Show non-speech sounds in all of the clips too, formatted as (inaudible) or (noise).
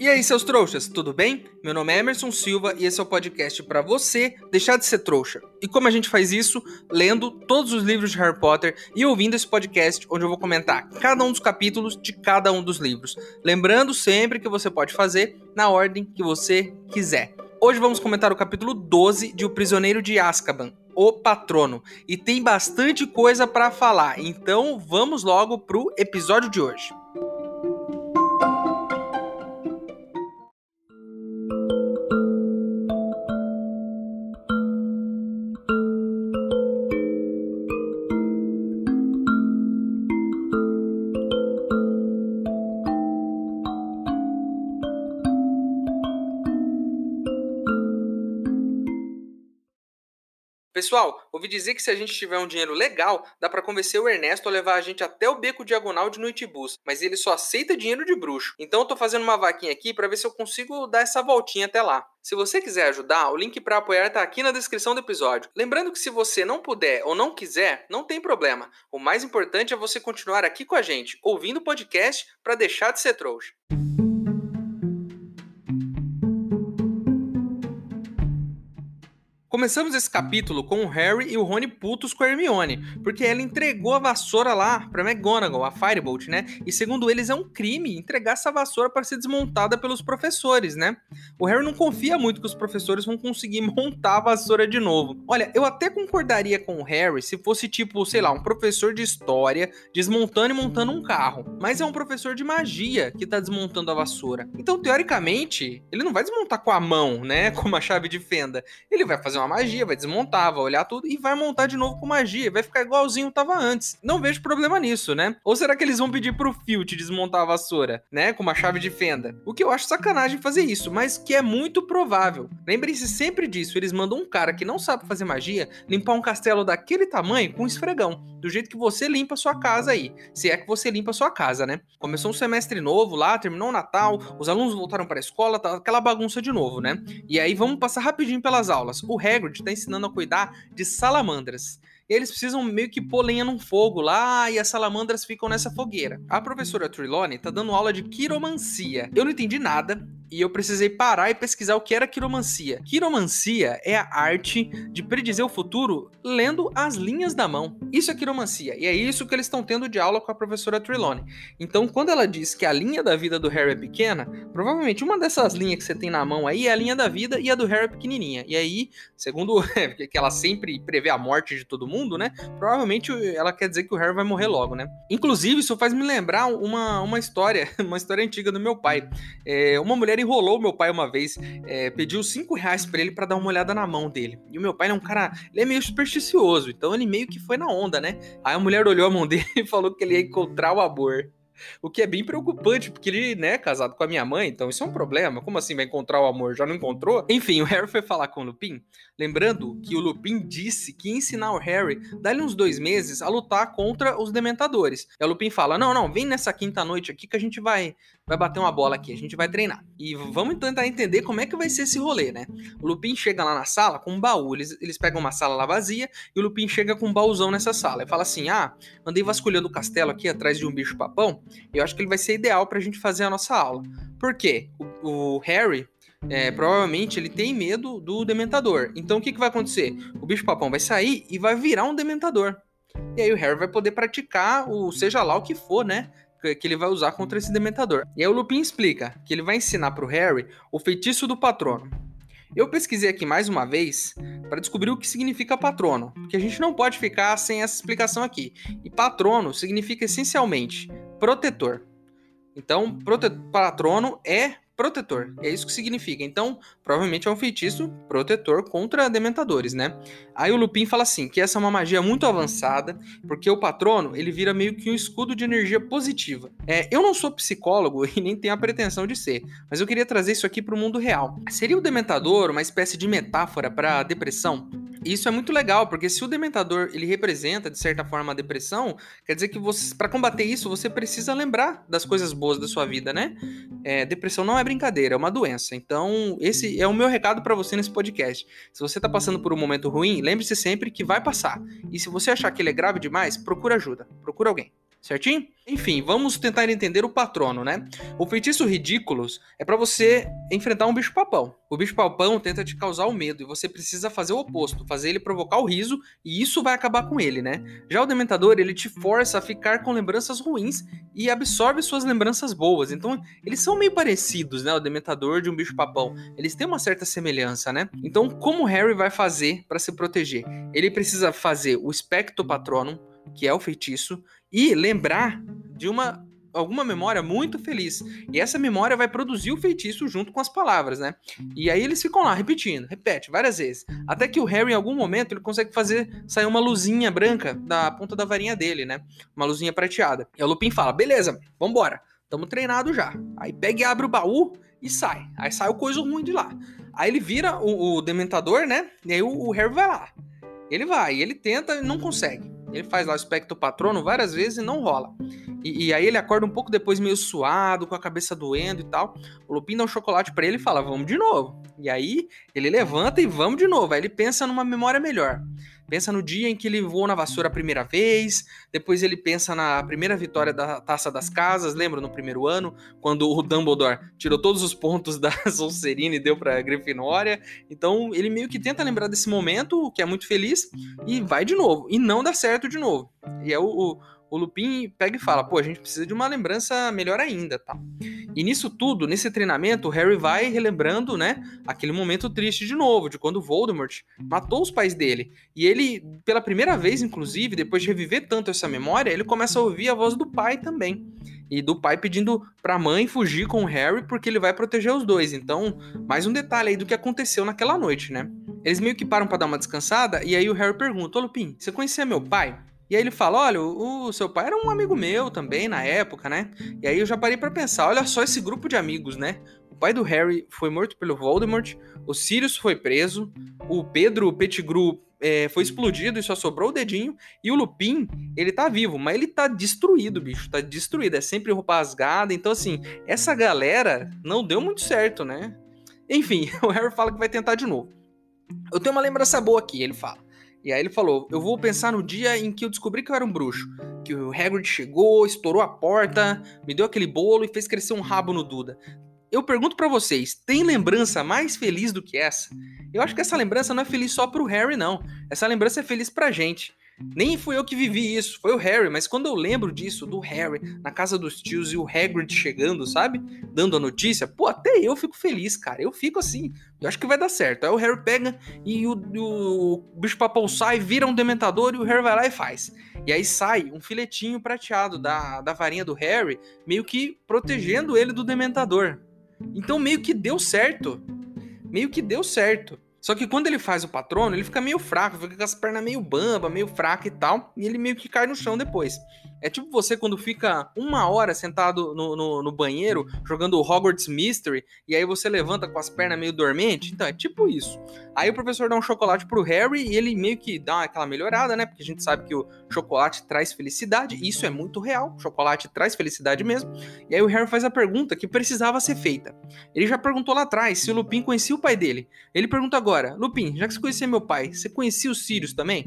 E aí, seus trouxas, tudo bem? Meu nome é Emerson Silva e esse é o podcast para você deixar de ser trouxa. E como a gente faz isso? Lendo todos os livros de Harry Potter e ouvindo esse podcast onde eu vou comentar cada um dos capítulos de cada um dos livros. Lembrando sempre que você pode fazer na ordem que você quiser. Hoje vamos comentar o capítulo 12 de O Prisioneiro de Azkaban, O Patrono, e tem bastante coisa para falar. Então, vamos logo pro episódio de hoje. Pessoal, ouvi dizer que se a gente tiver um dinheiro legal, dá para convencer o Ernesto a levar a gente até o beco diagonal de Noitibus, mas ele só aceita dinheiro de bruxo. Então eu tô fazendo uma vaquinha aqui para ver se eu consigo dar essa voltinha até lá. Se você quiser ajudar, o link para apoiar tá aqui na descrição do episódio. Lembrando que se você não puder ou não quiser, não tem problema. O mais importante é você continuar aqui com a gente, ouvindo o podcast para deixar de ser trouxa. Começamos esse capítulo com o Harry e o Rony putos com a Hermione, porque ela entregou a vassoura lá pra McGonagall, a Firebolt, né? E segundo eles é um crime entregar essa vassoura para ser desmontada pelos professores, né? O Harry não confia muito que os professores vão conseguir (laughs) montar a vassoura de novo. Olha, eu até concordaria com o Harry se fosse tipo, sei lá, um professor de história desmontando e montando um carro, mas é um professor de magia que tá desmontando a vassoura. Então, teoricamente, ele não vai desmontar com a mão, né? (laughs) Com uma chave de fenda. Ele vai fazer uma magia, vai desmontar, vai olhar tudo e vai montar de novo com magia, vai ficar igualzinho tava antes. Não vejo problema nisso, né? Ou será que eles vão pedir pro Filt desmontar a vassoura, né, com uma chave de fenda? O que eu acho sacanagem fazer isso, mas que é muito provável. Lembrem-se sempre disso, eles mandam um cara que não sabe fazer magia limpar um castelo daquele tamanho com um esfregão, do jeito que você limpa a sua casa aí, se é que você limpa a sua casa, né? Começou um semestre novo lá, terminou o Natal, os alunos voltaram para a escola, tá aquela bagunça de novo, né? E aí vamos passar rapidinho pelas aulas. O Hagrid está ensinando a cuidar de salamandras. E eles precisam meio que pôr lenha num fogo lá e as salamandras ficam nessa fogueira. A professora Trelawney tá dando aula de quiromancia. Eu não entendi nada, e eu precisei parar e pesquisar o que era quiromancia. Quiromancia é a arte de predizer o futuro lendo as linhas da mão. Isso é quiromancia, e é isso que eles estão tendo de aula com a professora Trelawney. Então, quando ela diz que a linha da vida do Harry é pequena, provavelmente uma dessas linhas que você tem na mão aí é a linha da vida e a do Harry é pequenininha. E aí, segundo (laughs) que ela sempre prevê a morte de todo mundo, né? Provavelmente ela quer dizer que o Harry vai morrer logo, né? Inclusive, isso faz me lembrar uma, uma história, (laughs) uma história antiga do meu pai. É, uma mulher enrolou meu pai uma vez, é, pediu 5 reais pra ele para dar uma olhada na mão dele. E o meu pai é um cara, ele é meio supersticioso, então ele meio que foi na onda, né? Aí a mulher olhou a mão (laughs) dele e falou que ele ia encontrar o amor. O que é bem preocupante, porque ele, né, é casado com a minha mãe, então isso é um problema. Como assim vai encontrar o amor? Já não encontrou? Enfim, o Harry foi falar com o Lupin, lembrando que o Lupin disse que ia ensinar o Harry, dali uns dois meses, a lutar contra os Dementadores. E o Lupin fala: Não, não, vem nessa quinta noite aqui que a gente vai, vai bater uma bola aqui, a gente vai treinar. E vamos tentar entender como é que vai ser esse rolê, né? O Lupin chega lá na sala com um baú, eles, eles pegam uma sala lá vazia e o Lupin chega com um baúzão nessa sala. E fala assim: Ah, andei vasculhando o castelo aqui atrás de um bicho papão eu acho que ele vai ser ideal para a gente fazer a nossa aula. Por quê? O, o Harry, é, provavelmente, ele tem medo do Dementador. Então, o que, que vai acontecer? O bicho-papão vai sair e vai virar um Dementador. E aí o Harry vai poder praticar o seja lá o que for, né? Que ele vai usar contra esse Dementador. E aí o Lupin explica que ele vai ensinar para o Harry o feitiço do patrono. Eu pesquisei aqui mais uma vez para descobrir o que significa patrono, porque a gente não pode ficar sem essa explicação aqui. E patrono significa essencialmente protetor. Então, prote patrono é protetor. É isso que significa. Então, provavelmente é um feitiço protetor contra dementadores, né? Aí o Lupin fala assim, que essa é uma magia muito avançada, porque o patrono, ele vira meio que um escudo de energia positiva. É, eu não sou psicólogo (laughs) e nem tenho a pretensão de ser, mas eu queria trazer isso aqui para o mundo real. Seria o dementador uma espécie de metáfora para depressão? Isso é muito legal, porque se o dementador ele representa de certa forma a depressão, quer dizer que você para combater isso você precisa lembrar das coisas boas da sua vida, né? É, depressão não é brincadeira, é uma doença. Então, esse é o meu recado para você nesse podcast. Se você tá passando por um momento ruim, lembre-se sempre que vai passar. E se você achar que ele é grave demais, procura ajuda, procura alguém. Certinho? Enfim, vamos tentar entender o patrono, né? O feitiço ridículos é para você enfrentar um bicho papão. O bicho papão tenta te causar o medo e você precisa fazer o oposto, fazer ele provocar o riso e isso vai acabar com ele, né? Já o dementador, ele te força a ficar com lembranças ruins e absorve suas lembranças boas. Então, eles são meio parecidos, né? O dementador de um bicho papão. Eles têm uma certa semelhança, né? Então, como Harry vai fazer para se proteger? Ele precisa fazer o Spectro Patronum, que é o feitiço, e lembrar de uma alguma memória muito feliz. E essa memória vai produzir o feitiço junto com as palavras, né? E aí eles ficam lá repetindo, repete várias vezes, até que o Harry em algum momento ele consegue fazer sair uma luzinha branca da ponta da varinha dele, né? Uma luzinha prateada. E o Lupin fala: "Beleza, vambora. Tamo treinado já". Aí pega e abre o baú e sai. Aí sai o coisa ruim de lá. Aí ele vira o, o dementador, né? E aí o, o Harry vai lá. Ele vai, ele tenta e não consegue. Ele faz lá o espectro patrono várias vezes e não rola. E, e, aí ele acorda um pouco depois meio suado, com a cabeça doendo e tal. O Lupin dá um chocolate para ele e fala, vamos de novo. E aí ele levanta e vamos de novo. Aí ele pensa numa memória melhor. Pensa no dia em que ele voou na vassoura a primeira vez, depois ele pensa na primeira vitória da Taça das Casas, lembra no primeiro ano, quando o Dumbledore tirou todos os pontos (laughs) da Sonserina e deu pra Grifinória. Então ele meio que tenta lembrar desse momento, que é muito feliz, e vai de novo, e não dá certo de novo. E é o, o o Lupin pega e fala: pô, a gente precisa de uma lembrança melhor ainda, tá? E nisso tudo, nesse treinamento, o Harry vai relembrando, né, aquele momento triste de novo, de quando Voldemort matou os pais dele. E ele, pela primeira vez, inclusive, depois de reviver tanto essa memória, ele começa a ouvir a voz do pai também. E do pai pedindo pra mãe fugir com o Harry porque ele vai proteger os dois. Então, mais um detalhe aí do que aconteceu naquela noite, né? Eles meio que param para dar uma descansada e aí o Harry pergunta: Ô Lupin, você conhecia meu pai? E aí ele fala: olha, o, seu pai era um amigo meu também na época, né? E aí eu já parei para pensar: olha só esse grupo de amigos, né? O pai do Harry foi morto pelo Voldemort, o Sirius foi preso, o Pedro Pettigrew é, foi explodido e só sobrou o dedinho, e o Lupin, ele tá vivo, mas ele tá destruído, bicho, tá destruído, é sempre roupa rasgada, então assim, essa galera não deu muito certo, né? Enfim, (laughs) o Harry fala que vai tentar de novo. Eu tenho uma lembrança boa aqui, ele fala. E aí ele falou: Eu vou pensar no dia em que eu descobri que eu era um bruxo. Que o Hagrid chegou, estourou a porta, me deu aquele bolo e fez crescer um rabo no Duda. Eu pergunto para vocês, tem lembrança mais feliz do que essa? Eu acho que essa lembrança não é feliz só pro Harry, não. Essa lembrança é feliz pra gente. Nem fui eu que vivi isso, foi o Harry, mas quando eu lembro disso, do Harry na casa dos tios e o Hagrid chegando, sabe? Dando a notícia, pô, até eu fico feliz, cara. Eu fico assim, eu acho que vai dar certo. Aí o Harry pega e o, o bicho-papão sai, vira um dementador e o Harry vai lá e faz. E aí sai um filetinho prateado da, da varinha do Harry, meio que protegendo ele do dementador. Então meio que deu certo. Meio que deu certo. Só que quando ele faz o patrono, ele fica meio fraco, fica com as pernas meio bamba, meio fraca e tal, e ele meio que cai no chão depois. É tipo você quando fica uma hora sentado no, no, no banheiro jogando Hogwarts Mystery e aí você levanta com as pernas meio dormente. Então é tipo isso. Aí o professor dá um chocolate pro Harry e ele meio que dá aquela melhorada, né? Porque a gente sabe que o chocolate traz felicidade. Isso é muito real. O chocolate traz felicidade mesmo. E aí o Harry faz a pergunta que precisava ser feita. Ele já perguntou lá atrás se o Lupin conhecia o pai dele. Ele pergunta agora: Lupin, já que você conhecia meu pai, você conhecia o Sirius também?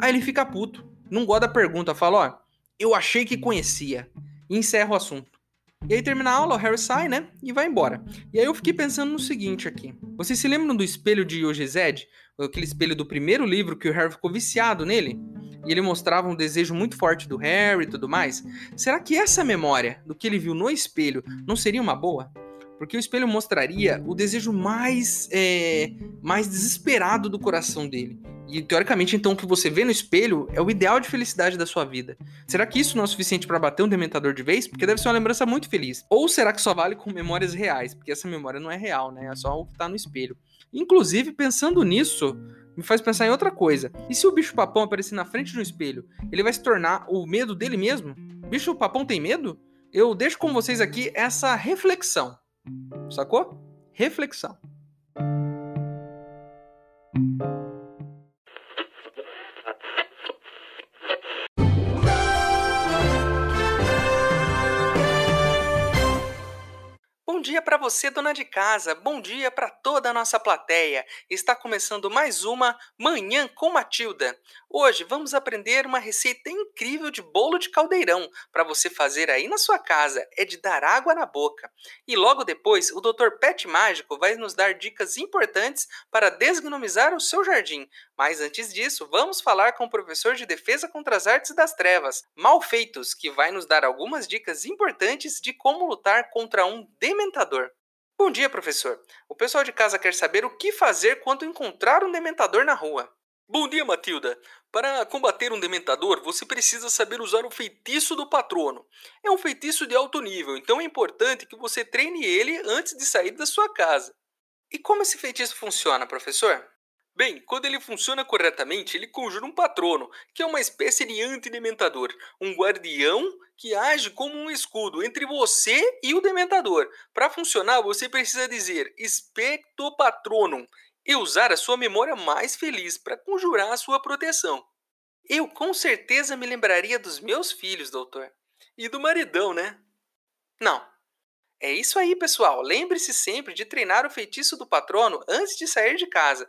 Aí ele fica puto. Não gosta da pergunta, fala: ó eu achei que conhecia. E encerra o assunto. E aí termina a aula, o Harry sai, né? E vai embora. E aí eu fiquei pensando no seguinte aqui. Vocês se lembram do espelho de Yogezed? Aquele espelho do primeiro livro que o Harry ficou viciado nele? E ele mostrava um desejo muito forte do Harry e tudo mais? Será que essa memória do que ele viu no espelho não seria uma boa? Porque o espelho mostraria o desejo mais, é, mais desesperado do coração dele. E teoricamente, então, o que você vê no espelho é o ideal de felicidade da sua vida. Será que isso não é suficiente para bater um dementador de vez? Porque deve ser uma lembrança muito feliz. Ou será que só vale com memórias reais? Porque essa memória não é real, né? É só o que tá no espelho. Inclusive, pensando nisso, me faz pensar em outra coisa. E se o bicho papão aparecer na frente de um espelho, ele vai se tornar o medo dele mesmo? Bicho papão tem medo? Eu deixo com vocês aqui essa reflexão. Sacou? Reflexão. Dia para você, dona de casa. Bom dia para toda a nossa plateia. Está começando mais uma Manhã com Matilda. Hoje vamos aprender uma receita incrível de bolo de caldeirão para você fazer aí na sua casa. É de dar água na boca. E logo depois, o Dr. Pet Mágico vai nos dar dicas importantes para desgnomizar o seu jardim. Mas antes disso, vamos falar com o professor de Defesa contra as Artes das Trevas, Malfeitos, que vai nos dar algumas dicas importantes de como lutar contra um dementador. Bom dia, professor. O pessoal de casa quer saber o que fazer quando encontrar um dementador na rua. Bom dia, Matilda. Para combater um dementador, você precisa saber usar o feitiço do patrono. É um feitiço de alto nível, então é importante que você treine ele antes de sair da sua casa. E como esse feitiço funciona, professor? Bem, quando ele funciona corretamente, ele conjura um patrono, que é uma espécie de antidementador, um guardião que age como um escudo entre você e o dementador. Para funcionar, você precisa dizer Specto Patronum e usar a sua memória mais feliz para conjurar a sua proteção. Eu com certeza me lembraria dos meus filhos, doutor. E do maridão, né? Não. É isso aí, pessoal. Lembre-se sempre de treinar o feitiço do patrono antes de sair de casa.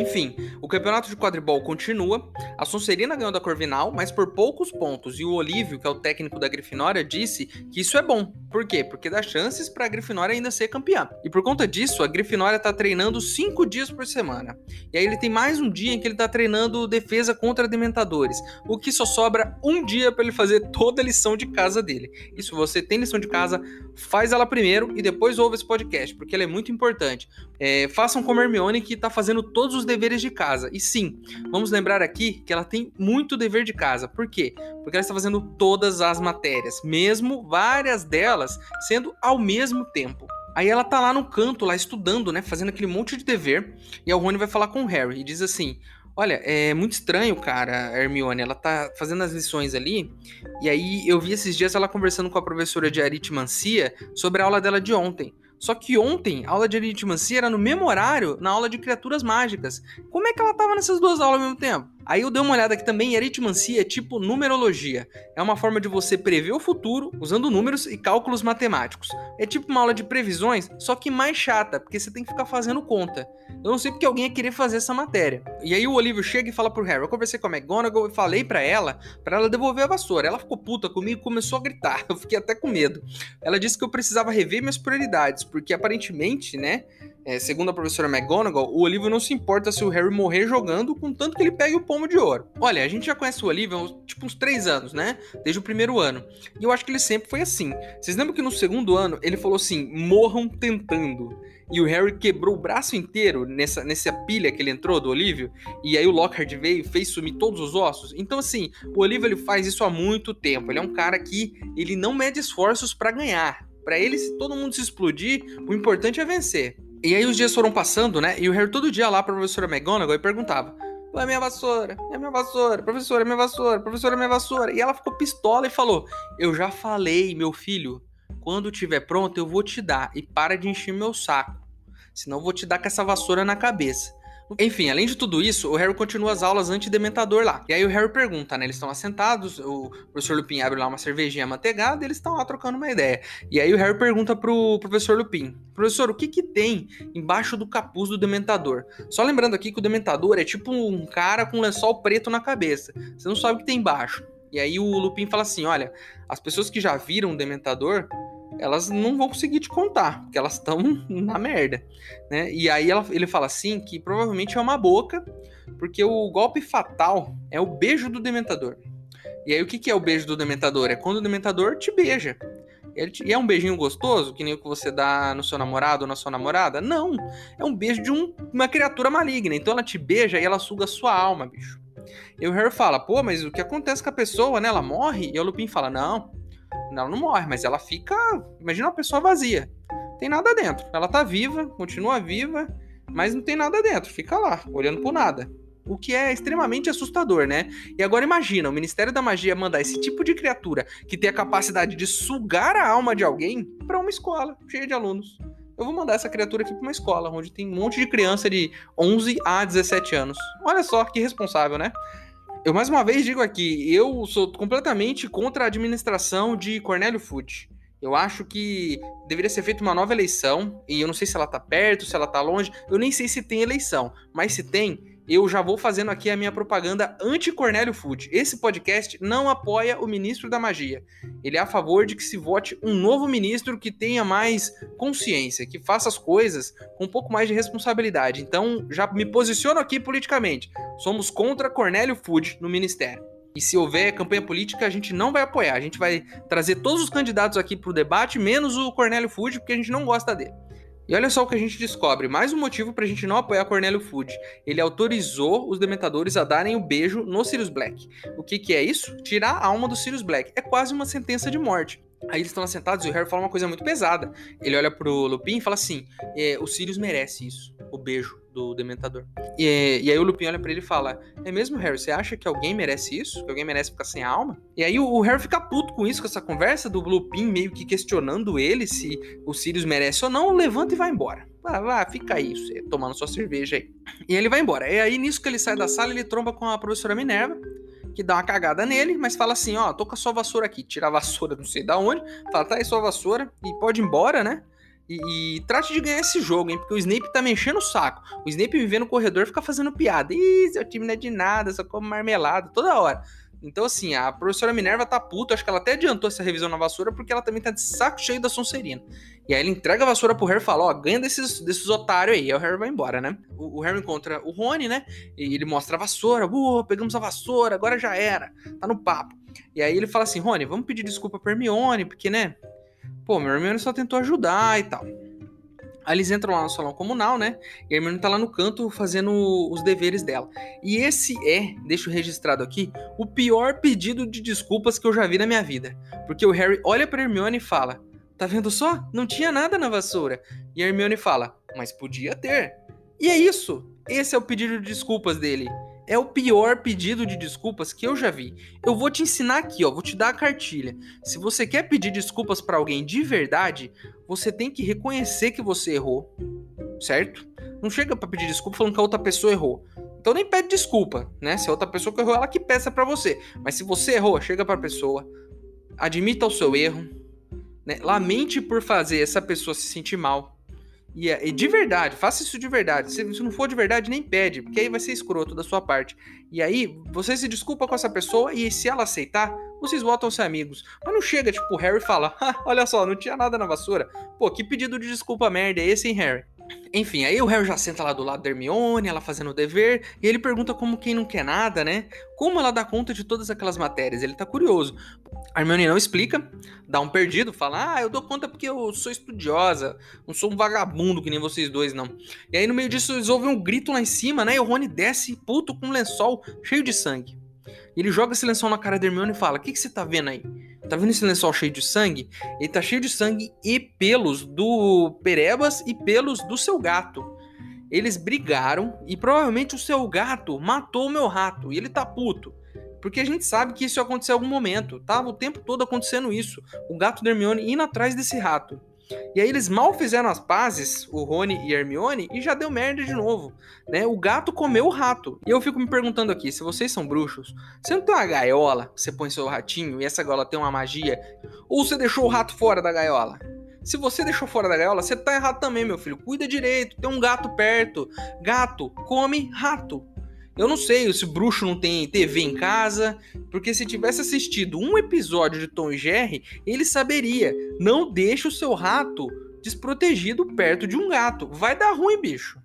Enfim, o campeonato de quadribol continua. A Sonserina ganhou da Corvinal, mas por poucos pontos. E o Olívio, que é o técnico da Grifinória, disse que isso é bom. Por quê? Porque dá chances para a Grifinória ainda ser campeã. E por conta disso, a Grifinória está treinando cinco dias por semana. E aí ele tem mais um dia em que ele está treinando defesa contra dementadores. O que só sobra um dia para ele fazer toda a lição de casa dele. E se você tem lição de casa, faz ela primeiro e depois ouve esse podcast, porque ela é muito importante. É, façam como Hermione que está fazendo todos os deveres de casa. E sim, vamos lembrar aqui que ela tem muito dever de casa. Por quê? Porque ela está fazendo todas as matérias, mesmo várias delas sendo ao mesmo tempo. Aí ela tá lá no canto, lá estudando, né? Fazendo aquele monte de dever. E a Rony vai falar com o Harry e diz assim: Olha, é muito estranho, cara, a Hermione. Ela tá fazendo as lições ali. E aí eu vi esses dias ela conversando com a professora de aritmancia sobre a aula dela de ontem. Só que ontem, a aula de aritmancia era no mesmo horário na aula de criaturas mágicas. Como é que ela tava nessas duas aulas ao mesmo tempo? Aí eu dei uma olhada aqui também, aritmancia é tipo numerologia. É uma forma de você prever o futuro usando números e cálculos matemáticos. É tipo uma aula de previsões, só que mais chata, porque você tem que ficar fazendo conta. Eu não sei porque alguém ia querer fazer essa matéria. E aí o Olívio chega e fala pro Harry, eu conversei com a McGonagall e falei para ela, para ela devolver a vassoura. Ela ficou puta comigo e começou a gritar. (laughs) Eu fiquei até com medo. Ela disse que eu precisava rever minhas prioridades, porque aparentemente, né, é, segundo a professora McGonagall, o Olívio não se importa se o Harry morrer jogando, contanto que ele pegue o pomo de ouro. Olha, a gente já conhece o Olívio tipo uns três anos, né? Desde o primeiro ano. E eu acho que ele sempre foi assim. Vocês lembram que no segundo ano ele falou assim: morram tentando. E o Harry quebrou o braço inteiro nessa, nessa pilha que ele entrou do Olívio. E aí o Lockhart veio e fez sumir todos os ossos. Então, assim, o Olívio ele faz isso há muito tempo. Ele é um cara que ele não mede esforços para ganhar. Para ele, se todo mundo se explodir, o importante é vencer. E aí os dias foram passando, né? E o Harry todo dia lá pra professora McGonagall e perguntava: é minha vassoura, é minha vassoura, professora, é minha vassoura, professora, é minha vassoura. E ela ficou pistola e falou: Eu já falei, meu filho, quando tiver pronto eu vou te dar. E para de encher meu saco. Senão eu vou te dar com essa vassoura na cabeça. Enfim, além de tudo isso, o Harry continua as aulas anti-dementador lá. E aí o Harry pergunta, né? Eles estão assentados, o professor Lupin abre lá uma cervejinha manteigada e eles estão lá trocando uma ideia. E aí o Harry pergunta pro professor Lupin: Professor, o que que tem embaixo do capuz do dementador? Só lembrando aqui que o dementador é tipo um cara com um lençol preto na cabeça. Você não sabe o que tem embaixo. E aí o Lupin fala assim: olha, as pessoas que já viram o dementador elas não vão conseguir te contar, porque elas estão (laughs) na merda, né? E aí ela, ele fala assim que provavelmente é uma boca, porque o golpe fatal é o beijo do dementador. E aí o que, que é o beijo do dementador? É quando o dementador te beija. E é um beijinho gostoso, que nem o que você dá no seu namorado ou na sua namorada? Não. É um beijo de um, uma criatura maligna. Então ela te beija e ela suga a sua alma, bicho. E o Harry fala, pô, mas o que acontece com a pessoa, né? Ela morre? E o Lupin fala, não, ela não morre, mas ela fica. Imagina uma pessoa vazia. Tem nada dentro. Ela tá viva, continua viva, mas não tem nada dentro. Fica lá, olhando pro nada. o que é extremamente assustador, né? E agora imagina, o Ministério da Magia mandar esse tipo de criatura que tem a capacidade de sugar a alma de alguém para uma escola cheia de alunos. Eu vou mandar essa criatura aqui para uma escola onde tem um monte de criança de 11 a 17 anos. Olha só que responsável, né? Eu mais uma vez digo aqui, eu sou completamente contra a administração de Cornélio Fute. Eu acho que deveria ser feita uma nova eleição, e eu não sei se ela tá perto, se ela tá longe, eu nem sei se tem eleição, mas se tem, eu já vou fazendo aqui a minha propaganda anti-Cornélio Food. Esse podcast não apoia o ministro da magia. Ele é a favor de que se vote um novo ministro que tenha mais consciência, que faça as coisas com um pouco mais de responsabilidade. Então, já me posiciono aqui politicamente. Somos contra Cornélio Food no ministério. E se houver campanha política, a gente não vai apoiar. A gente vai trazer todos os candidatos aqui para o debate, menos o Cornélio Food, porque a gente não gosta dele. E olha só o que a gente descobre, mais um motivo pra gente não apoiar Cornélio Food. Ele autorizou os dementadores a darem o beijo no Sirius Black. O que que é isso? Tirar a alma do Sirius Black. É quase uma sentença de morte. Aí eles estão assentados e o Harry fala uma coisa muito pesada. Ele olha pro Lupin e fala assim: é, o Sirius merece isso, o beijo do Dementador. E, e aí o Lupin olha para ele e fala: É mesmo, Harry? Você acha que alguém merece isso? Que alguém merece ficar sem alma? E aí o, o Harry fica puto com isso, com essa conversa do Lupin meio que questionando ele se o Sirius merece ou não, levanta e vai embora. Vai, vai, fica aí, você, tomando sua cerveja aí. E ele vai embora. E aí, nisso que ele sai da sala, ele tromba com a professora Minerva que dá uma cagada nele, mas fala assim: ó, tô com a sua vassoura aqui. Tira a vassoura, não sei da onde, fala, tá aí sua vassoura e pode ir embora, né? E, e, trate de ganhar esse jogo, hein? Porque o Snape tá me enchendo o saco. O Snape me vê no corredor fica fazendo piada. Ih, seu time não é de nada, só come marmelada, toda hora. Então, assim, a professora Minerva tá puta. Acho que ela até adiantou essa revisão na vassoura, porque ela também tá de saco cheio da Sonserina. E aí ele entrega a vassoura pro Harry e fala: Ó, ganha desses, desses otários aí. Aí o Harry vai embora, né? O, o Harry encontra o Rony, né? E ele mostra a vassoura. Boa, pegamos a vassoura, agora já era. Tá no papo. E aí ele fala assim: Rony, vamos pedir desculpa pra Hermione, porque, né? Pô, meu Hermione só tentou ajudar e tal. Aí eles entram lá no salão comunal, né? E a Hermione tá lá no canto fazendo os deveres dela. E esse é, deixo registrado aqui, o pior pedido de desculpas que eu já vi na minha vida. Porque o Harry olha pra Hermione e fala: Tá vendo só? Não tinha nada na vassoura. E a Hermione fala: Mas podia ter. E é isso. Esse é o pedido de desculpas dele é o pior pedido de desculpas que eu já vi. Eu vou te ensinar aqui, ó, vou te dar a cartilha. Se você quer pedir desculpas para alguém de verdade, você tem que reconhecer que você errou, certo? Não chega para pedir desculpa falando que a outra pessoa errou. Então nem pede desculpa, né? Se a outra pessoa que errou, ela que peça para você. Mas se você errou, chega para a pessoa, admita o seu erro, né? Lamente por fazer essa pessoa se sentir mal. E, é, e, de verdade, faça isso de verdade. Se, se, não for de verdade, nem pede, porque aí vai ser escroto da sua parte. E aí, você se desculpa com essa pessoa e se ela aceitar, vocês voltam a ser amigos. Mas não chega, tipo, o Harry fala: (laughs) olha só, não tinha nada na vassoura. Pô, que pedido de desculpa merda é esse, hein, Harry? Enfim, aí o Harry já senta lá do lado da Hermione, ela fazendo o dever, e ele pergunta como quem não quer nada, né? Como ela dá conta de todas aquelas matérias? Ele tá curioso. A Hermione não explica, dá um perdido, fala: Ah, eu dou conta porque eu sou estudiosa, não sou um vagabundo que nem vocês dois, não. E aí no meio disso eles ouvem um grito lá em cima, né? E o Rony desce, puto, com um lençol cheio de sangue. Ele joga esse lençol na cara da Hermione e fala: O que, que você tá vendo aí? Tá vendo esse lençol cheio de sangue? Ele tá cheio de sangue e pelos do Perebas e pelos do seu gato. Eles brigaram e provavelmente o seu gato matou o meu rato e ele tá puto. Porque a gente sabe que isso ia acontecer em algum momento. Tava o tempo todo acontecendo isso. O gato da Hermione indo atrás desse rato. E aí eles mal fizeram as pazes, o Rony e a Hermione, e já deu merda de novo, né? O gato comeu o rato. E eu fico me perguntando aqui, se vocês são bruxos, você não tem uma gaiola, você põe seu ratinho e essa gaiola tem uma magia, ou você deixou o rato fora da gaiola? Se você deixou fora da gaiola, você tá errado também, meu filho. Cuida direito, tem um gato perto. Gato come rato. Eu não sei se o bruxo não tem TV em casa, porque se tivesse assistido um episódio de Tom e Jerry, ele saberia. Não deixe o seu rato desprotegido perto de um gato. Vai dar ruim, bicho.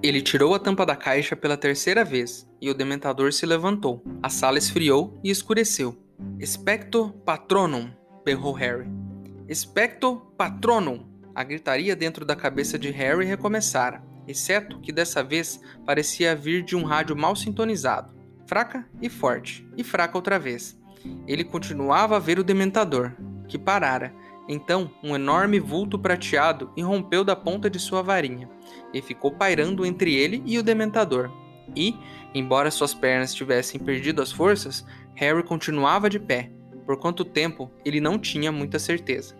Ele tirou a tampa da caixa pela terceira vez e o dementador se levantou. A sala esfriou e escureceu. Expecto patronum, berrou Harry. Expecto patronum! A gritaria dentro da cabeça de Harry recomeçara, exceto que dessa vez parecia vir de um rádio mal sintonizado. Fraca e forte, e fraca outra vez. ele continuava a ver o dementador, que parara. Então, um enorme vulto prateado irrompeu da ponta de sua varinha e ficou pairando entre ele e o dementador. E, embora suas pernas tivessem perdido as forças, Harry continuava de pé. Por quanto tempo, ele não tinha muita certeza.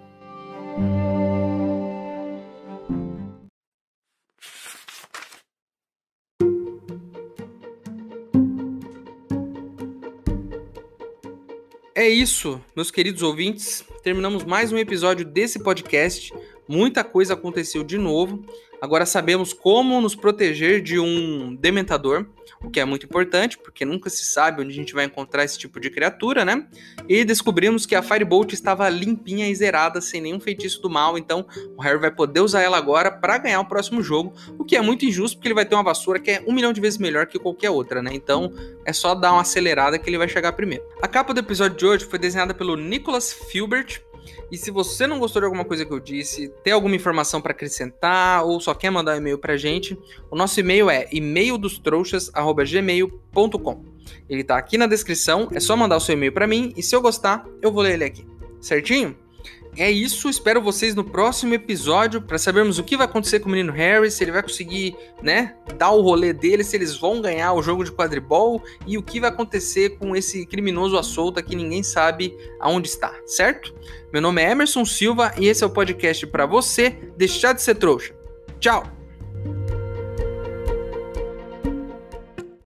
É isso, meus queridos ouvintes. Terminamos mais um episódio desse podcast. Muita coisa aconteceu de novo. Agora sabemos como nos proteger de um dementador, o que é muito importante, porque nunca se sabe onde a gente vai encontrar esse tipo de criatura, né? E descobrimos que a Firebolt estava limpinha e zerada, sem nenhum feitiço do mal, então o Harry vai poder usar ela agora para ganhar o próximo jogo, o que é muito injusto, porque ele vai ter uma vassoura que é um milhão de vezes melhor que qualquer outra, né? Então é só dar uma acelerada que ele vai chegar primeiro. A capa do episódio de hoje foi desenhada pelo Nicholas Filbert, e se você não gostou de alguma coisa que eu disse, tem alguma informação para acrescentar ou só quer mandar um e-mail pra gente, o nosso e-mail é e-maildostrouxas@gmail.com. Ele tá aqui na descrição, é só mandar o seu e-mail para mim e se eu gostar, eu vou ler ele aqui. Certinho? É isso. Espero vocês no próximo episódio para sabermos o que vai acontecer com o menino Harry, se ele vai conseguir, né, dar o rolê dele, se eles vão ganhar o jogo de quadribol e o que vai acontecer com esse criminoso à solta que ninguém sabe aonde está, certo? Meu nome é Emerson Silva e esse é o podcast para você deixar de ser trouxa. Tchau.